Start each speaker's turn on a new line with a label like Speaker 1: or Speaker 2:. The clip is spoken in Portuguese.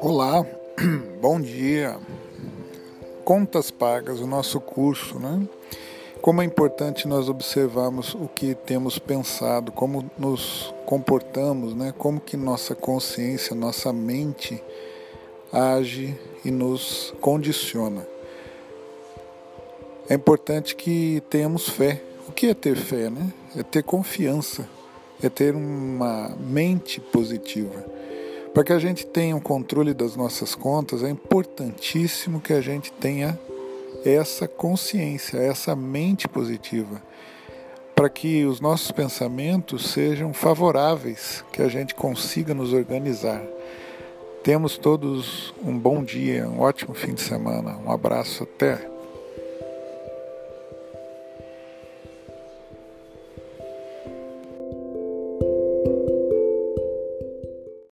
Speaker 1: Olá, bom dia. Contas pagas, o nosso curso, né? Como é importante nós observarmos o que temos pensado, como nos comportamos, né? Como que nossa consciência, nossa mente age e nos condiciona. É importante que tenhamos fé. O que é ter fé, né? É ter confiança, é ter uma mente positiva. Para que a gente tenha o um controle das nossas contas, é importantíssimo que a gente tenha essa consciência, essa mente positiva, para que os nossos pensamentos sejam favoráveis, que a gente consiga nos organizar. Temos todos um bom dia, um ótimo fim de semana. Um abraço, até.